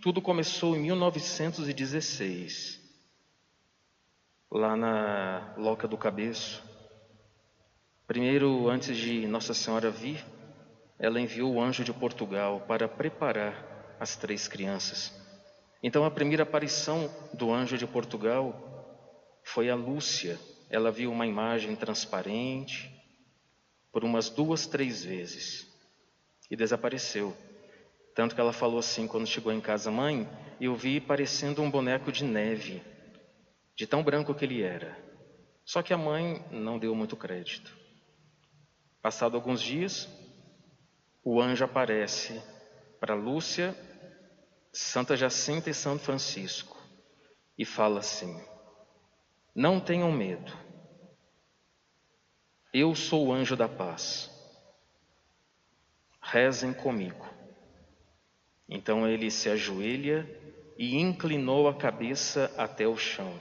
tudo começou em 1916, lá na Loca do Cabeço. Primeiro, antes de Nossa Senhora vir, ela enviou o anjo de Portugal para preparar as três crianças. Então, a primeira aparição do anjo de Portugal foi a Lúcia. Ela viu uma imagem transparente por umas duas, três vezes e desapareceu. Tanto que ela falou assim quando chegou em casa, mãe, eu vi parecendo um boneco de neve, de tão branco que ele era. Só que a mãe não deu muito crédito. Passado alguns dias, o anjo aparece para Lúcia, Santa Jacinta e São Francisco e fala assim: Não tenham medo, eu sou o anjo da paz, rezem comigo. Então ele se ajoelha e inclinou a cabeça até o chão,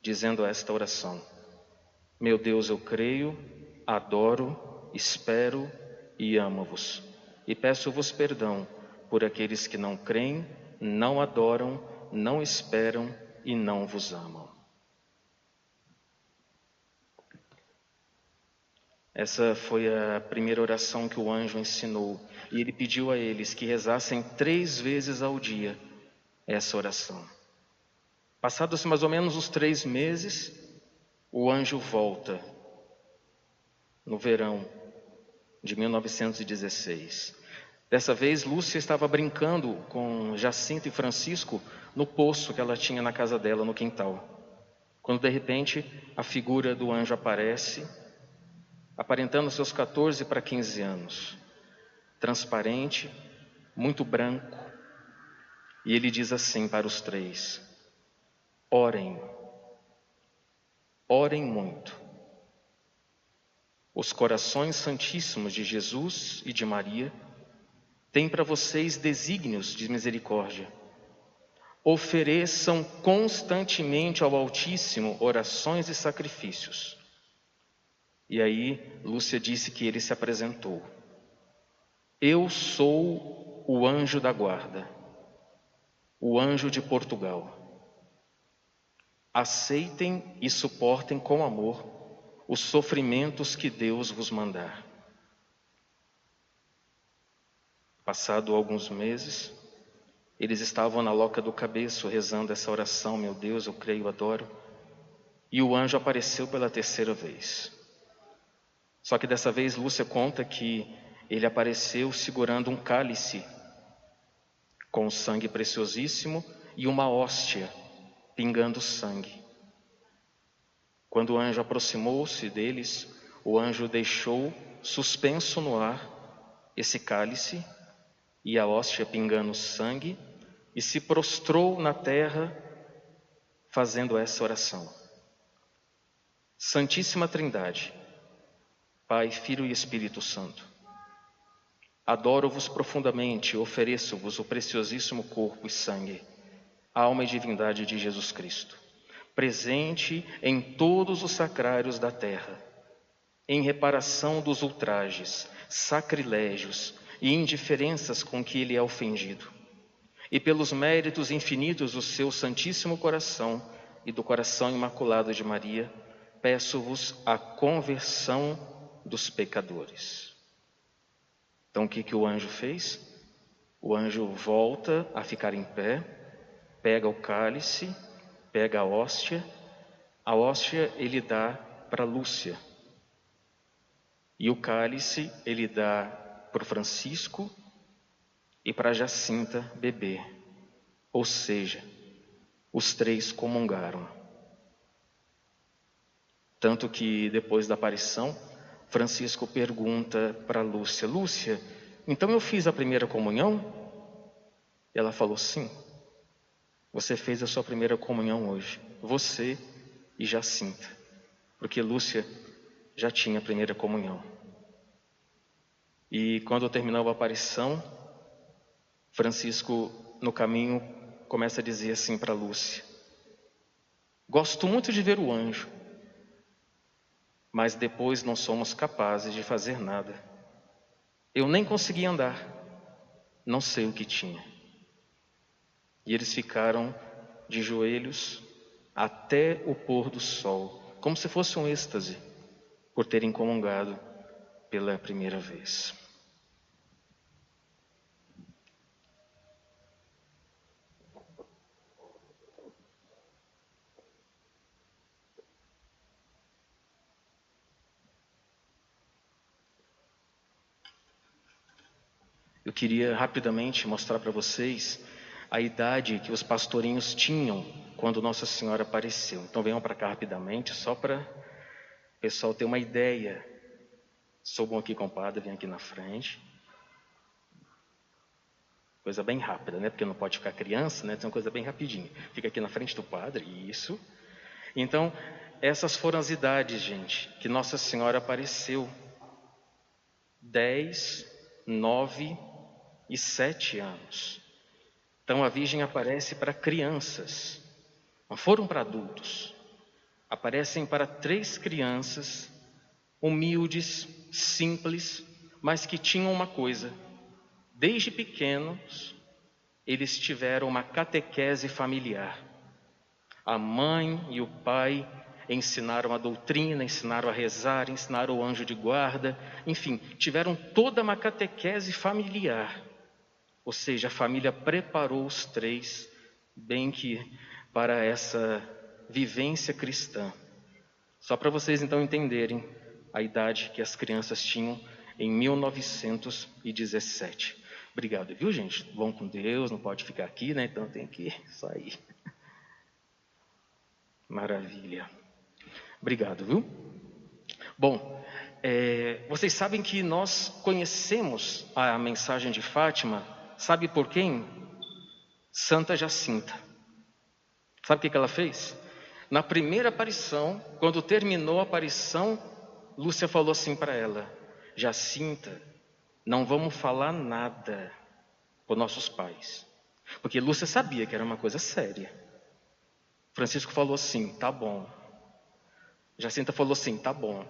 dizendo esta oração: Meu Deus, eu creio, adoro, espero e amo-vos. E peço-vos perdão por aqueles que não creem, não adoram, não esperam e não vos amam. Essa foi a primeira oração que o anjo ensinou. E ele pediu a eles que rezassem três vezes ao dia essa oração. Passados mais ou menos os três meses, o anjo volta no verão de 1916. Dessa vez, Lúcia estava brincando com Jacinto e Francisco no poço que ela tinha na casa dela, no quintal. Quando de repente a figura do anjo aparece aparentando seus 14 para 15 anos, transparente, muito branco, e ele diz assim para os três: orem, orem muito. Os corações santíssimos de Jesus e de Maria têm para vocês desígnios de misericórdia. Ofereçam constantemente ao Altíssimo orações e sacrifícios e aí Lúcia disse que ele se apresentou. Eu sou o anjo da guarda, o anjo de Portugal. Aceitem e suportem com amor os sofrimentos que Deus vos mandar. Passado alguns meses, eles estavam na loca do cabeço rezando essa oração, meu Deus, eu creio, adoro. E o anjo apareceu pela terceira vez. Só que dessa vez Lúcia conta que ele apareceu segurando um cálice com sangue preciosíssimo e uma hóstia pingando sangue. Quando o anjo aproximou-se deles, o anjo deixou suspenso no ar esse cálice e a hóstia pingando sangue e se prostrou na terra fazendo essa oração. Santíssima Trindade, Pai, Filho e Espírito Santo. Adoro-vos profundamente, ofereço-vos o preciosíssimo corpo e sangue, alma e divindade de Jesus Cristo, presente em todos os sacrários da terra, em reparação dos ultrajes, sacrilégios e indiferenças com que ele é ofendido, e pelos méritos infinitos do seu Santíssimo Coração e do coração imaculado de Maria, peço-vos a conversão dos pecadores. Então o que, que o anjo fez? O anjo volta a ficar em pé, pega o cálice, pega a hóstia, a hóstia ele dá para Lúcia, e o cálice ele dá para Francisco e para Jacinta beber. Ou seja, os três comungaram. Tanto que depois da aparição, Francisco pergunta para Lúcia: Lúcia, então eu fiz a primeira comunhão? Ela falou: Sim. Você fez a sua primeira comunhão hoje, você e Jacinta, porque Lúcia já tinha a primeira comunhão. E quando terminou a aparição, Francisco, no caminho, começa a dizer assim para Lúcia: Gosto muito de ver o anjo mas depois não somos capazes de fazer nada. Eu nem consegui andar, não sei o que tinha. E eles ficaram de joelhos até o pôr do sol, como se fosse um êxtase por terem comungado pela primeira vez. Eu queria rapidamente mostrar para vocês a idade que os pastorinhos tinham quando Nossa Senhora apareceu. Então venham para cá rapidamente, só para o pessoal ter uma ideia. Sou bom aqui, compadre, vem aqui na frente. Coisa bem rápida, né? Porque não pode ficar criança, né? Então, coisa bem rapidinha. Fica aqui na frente do padre, isso. Então, essas foram as idades, gente, que Nossa Senhora apareceu. Dez, nove e sete anos. Então a Virgem aparece para crianças, não foram para adultos. Aparecem para três crianças, humildes, simples, mas que tinham uma coisa: desde pequenos, eles tiveram uma catequese familiar. A mãe e o pai ensinaram a doutrina, ensinaram a rezar, ensinaram o anjo de guarda, enfim, tiveram toda uma catequese familiar. Ou seja, a família preparou os três bem que para essa vivência cristã. Só para vocês então entenderem a idade que as crianças tinham em 1917. Obrigado, viu, gente? Vão com Deus, não pode ficar aqui, né? Então tem que sair. Maravilha. Obrigado, viu? Bom, é, vocês sabem que nós conhecemos a mensagem de Fátima Sabe por quem? Santa Jacinta. Sabe o que ela fez? Na primeira aparição, quando terminou a aparição, Lúcia falou assim para ela: Jacinta, não vamos falar nada para nossos pais. Porque Lúcia sabia que era uma coisa séria. Francisco falou assim: tá bom. Jacinta falou assim: tá bom.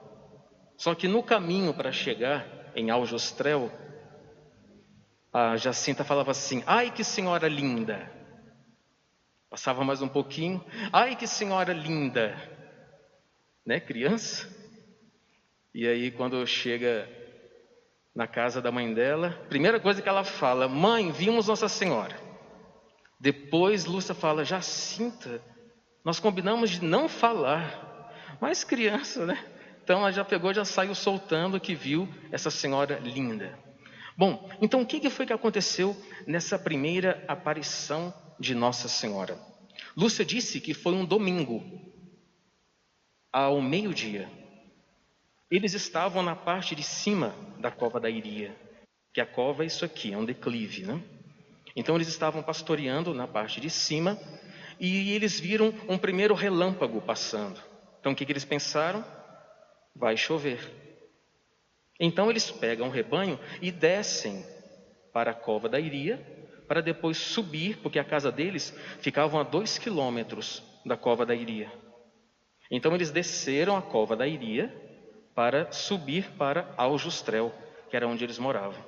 Só que no caminho para chegar em Aljostrel, a Jacinta falava assim: Ai, que senhora linda. Passava mais um pouquinho: Ai, que senhora linda. Né, criança? E aí, quando chega na casa da mãe dela, primeira coisa que ela fala: Mãe, vimos Nossa Senhora. Depois, Lúcia fala: Jacinta, nós combinamos de não falar. Mas criança, né? Então ela já pegou, já saiu soltando que viu essa senhora linda. Bom, então o que foi que aconteceu nessa primeira aparição de Nossa Senhora? Lúcia disse que foi um domingo, ao meio-dia. Eles estavam na parte de cima da cova da Iria, que a cova é isso aqui, é um declive, né? Então eles estavam pastoreando na parte de cima e eles viram um primeiro relâmpago passando. Então o que, que eles pensaram? Vai chover. Então eles pegam o rebanho e descem para a cova da Iria, para depois subir, porque a casa deles ficava a dois quilômetros da cova da Iria. Então eles desceram a cova da Iria para subir para Aljustrel, que era onde eles moravam.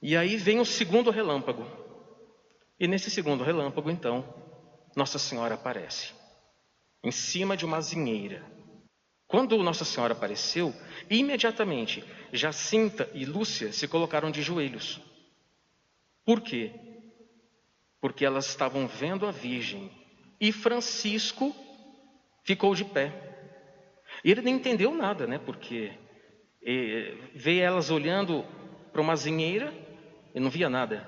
E aí vem o segundo relâmpago. E nesse segundo relâmpago, então, Nossa Senhora aparece em cima de uma azinheira quando Nossa Senhora apareceu, imediatamente Jacinta e Lúcia se colocaram de joelhos. Por quê? Porque elas estavam vendo a Virgem e Francisco ficou de pé. E ele nem entendeu nada, né? Porque vê elas olhando para uma zinheira e não via nada.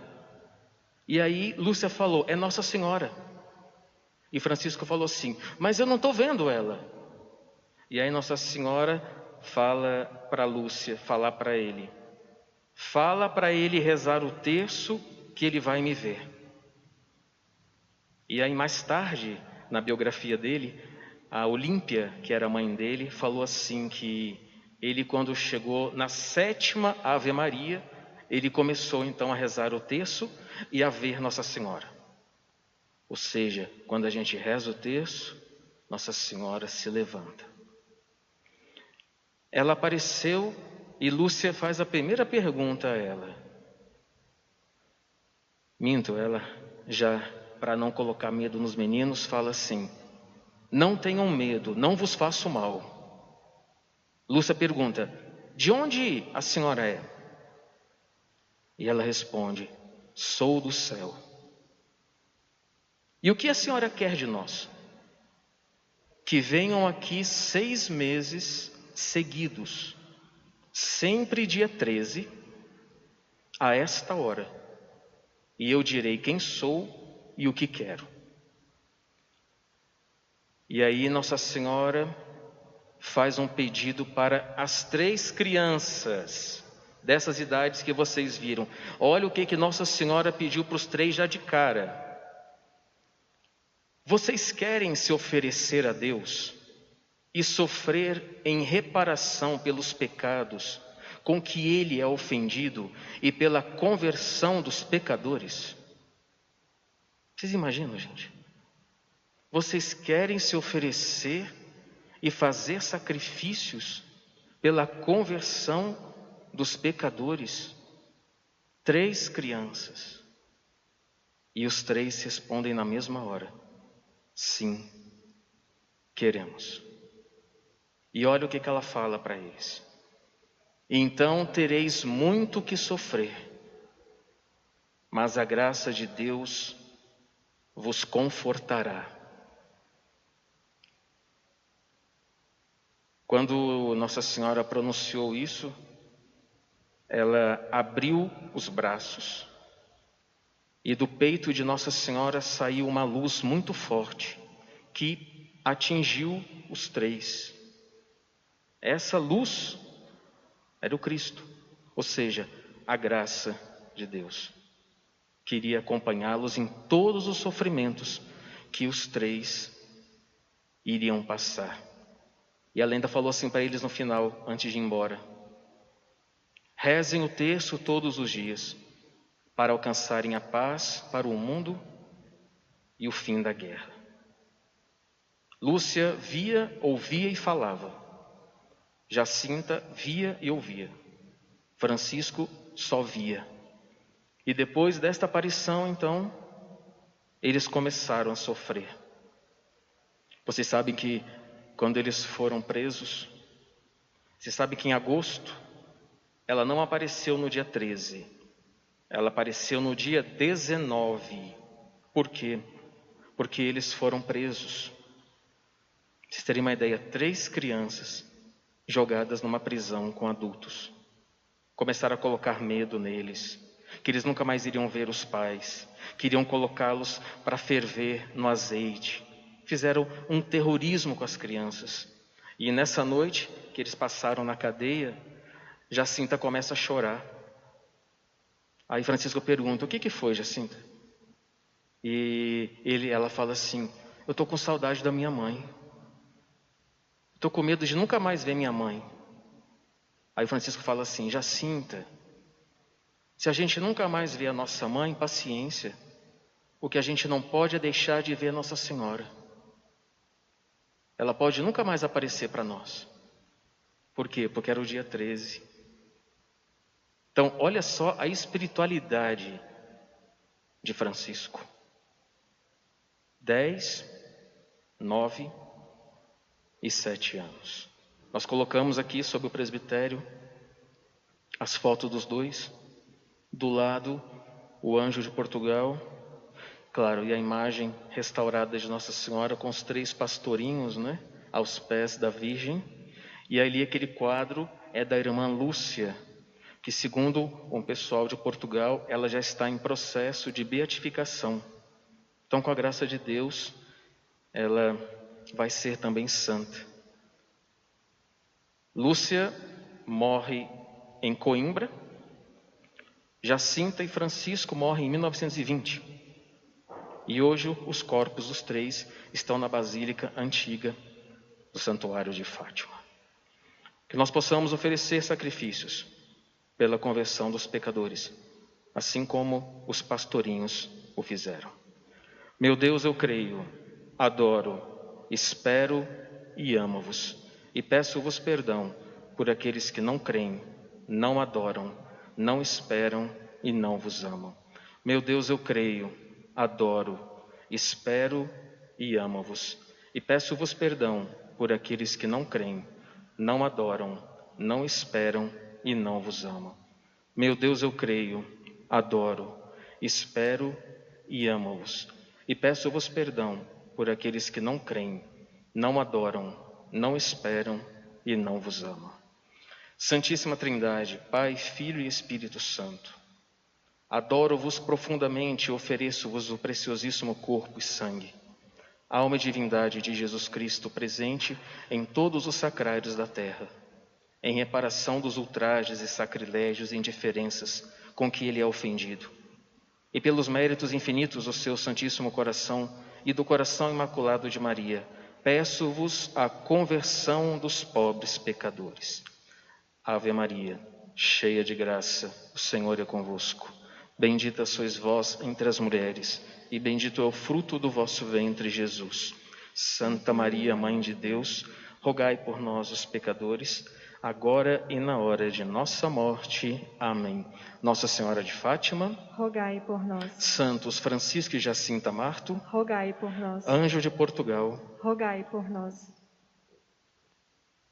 E aí Lúcia falou: É Nossa Senhora. E Francisco falou assim: Mas eu não estou vendo ela. E aí Nossa Senhora fala para Lúcia, falar para ele. Fala para ele rezar o terço que ele vai me ver. E aí mais tarde, na biografia dele, a Olímpia, que era a mãe dele, falou assim que ele quando chegou na sétima Ave Maria, ele começou então a rezar o terço e a ver Nossa Senhora. Ou seja, quando a gente reza o terço, Nossa Senhora se levanta. Ela apareceu e Lúcia faz a primeira pergunta a ela. Minto, ela, já para não colocar medo nos meninos, fala assim: Não tenham medo, não vos faço mal. Lúcia pergunta: De onde a senhora é? E ela responde: Sou do céu. E o que a senhora quer de nós? Que venham aqui seis meses seguidos, sempre dia 13, a esta hora, e eu direi quem sou e o que quero. E aí Nossa Senhora faz um pedido para as três crianças dessas idades que vocês viram. Olha o que, que Nossa Senhora pediu para os três já de cara. Vocês querem se oferecer a Deus e sofrer em reparação pelos pecados com que Ele é ofendido e pela conversão dos pecadores? Vocês imaginam, gente? Vocês querem se oferecer e fazer sacrifícios pela conversão dos pecadores. Três crianças. E os três respondem na mesma hora: Sim, queremos. E olha o que, que ela fala para eles: Então tereis muito que sofrer, mas a graça de Deus vos confortará Quando Nossa Senhora pronunciou isso, ela abriu os braços e do peito de Nossa Senhora saiu uma luz muito forte que atingiu os três. Essa luz era o Cristo, ou seja, a graça de Deus. Queria acompanhá-los em todos os sofrimentos que os três iriam passar. E a lenda falou assim para eles no final, antes de ir embora: Rezem o terço todos os dias, para alcançarem a paz para o mundo e o fim da guerra. Lúcia via, ouvia e falava. Jacinta via e ouvia. Francisco só via. E depois desta aparição, então, eles começaram a sofrer. Vocês sabem que quando eles foram presos. Você sabe que em agosto ela não apareceu no dia 13, ela apareceu no dia 19. Por quê? Porque eles foram presos. Vocês terem uma ideia, três crianças jogadas numa prisão com adultos. Começaram a colocar medo neles, que eles nunca mais iriam ver os pais, queriam colocá-los para ferver no azeite, fizeram um terrorismo com as crianças. E nessa noite que eles passaram na cadeia, Jacinta começa a chorar. Aí Francisco pergunta: O que, que foi, Jacinta? E ele, ela fala assim: Eu estou com saudade da minha mãe. Estou com medo de nunca mais ver minha mãe. Aí Francisco fala assim: Jacinta, se a gente nunca mais vê a nossa mãe, paciência. O que a gente não pode é deixar de ver Nossa Senhora ela pode nunca mais aparecer para nós. Por quê? Porque era o dia 13. Então, olha só a espiritualidade de Francisco. 10, 9 e 7 anos. Nós colocamos aqui sobre o presbitério as fotos dos dois. Do lado, o anjo de Portugal, Claro, e a imagem restaurada de Nossa Senhora com os três pastorinhos, né, aos pés da Virgem. E ali aquele quadro é da irmã Lúcia, que segundo um pessoal de Portugal, ela já está em processo de beatificação. Então, com a graça de Deus, ela vai ser também santa. Lúcia morre em Coimbra. Jacinta e Francisco morrem em 1920. E hoje os corpos dos três estão na Basílica Antiga do Santuário de Fátima. Que nós possamos oferecer sacrifícios pela conversão dos pecadores, assim como os pastorinhos o fizeram. Meu Deus, eu creio, adoro, espero e amo-vos, e peço-vos perdão por aqueles que não creem, não adoram, não esperam e não vos amam. Meu Deus, eu creio, adoro, espero e amo-vos. E peço-vos perdão por aqueles que não creem, não adoram, não esperam e não vos amam. Meu Deus, eu creio, adoro, espero e amo-vos. E peço-vos perdão por aqueles que não creem, não adoram, não esperam e não vos amam. Santíssima Trindade, Pai, Filho e Espírito Santo, adoro-vos profundamente e ofereço-vos o preciosíssimo corpo e sangue, alma e divindade de Jesus Cristo presente em todos os sacrários da terra, em reparação dos ultrajes e sacrilégios e indiferenças com que ele é ofendido e pelos méritos infinitos do seu Santíssimo Coração e do coração imaculado de Maria, peço-vos a conversão dos pobres pecadores. Ave Maria, cheia de graça, o Senhor é convosco. Bendita sois vós entre as mulheres, e bendito é o fruto do vosso ventre, Jesus. Santa Maria, Mãe de Deus, rogai por nós, os pecadores, agora e na hora de nossa morte. Amém. Nossa Senhora de Fátima, rogai por nós. Santos Francisco e Jacinta Marto, rogai por nós. Anjo de Portugal, rogai por nós.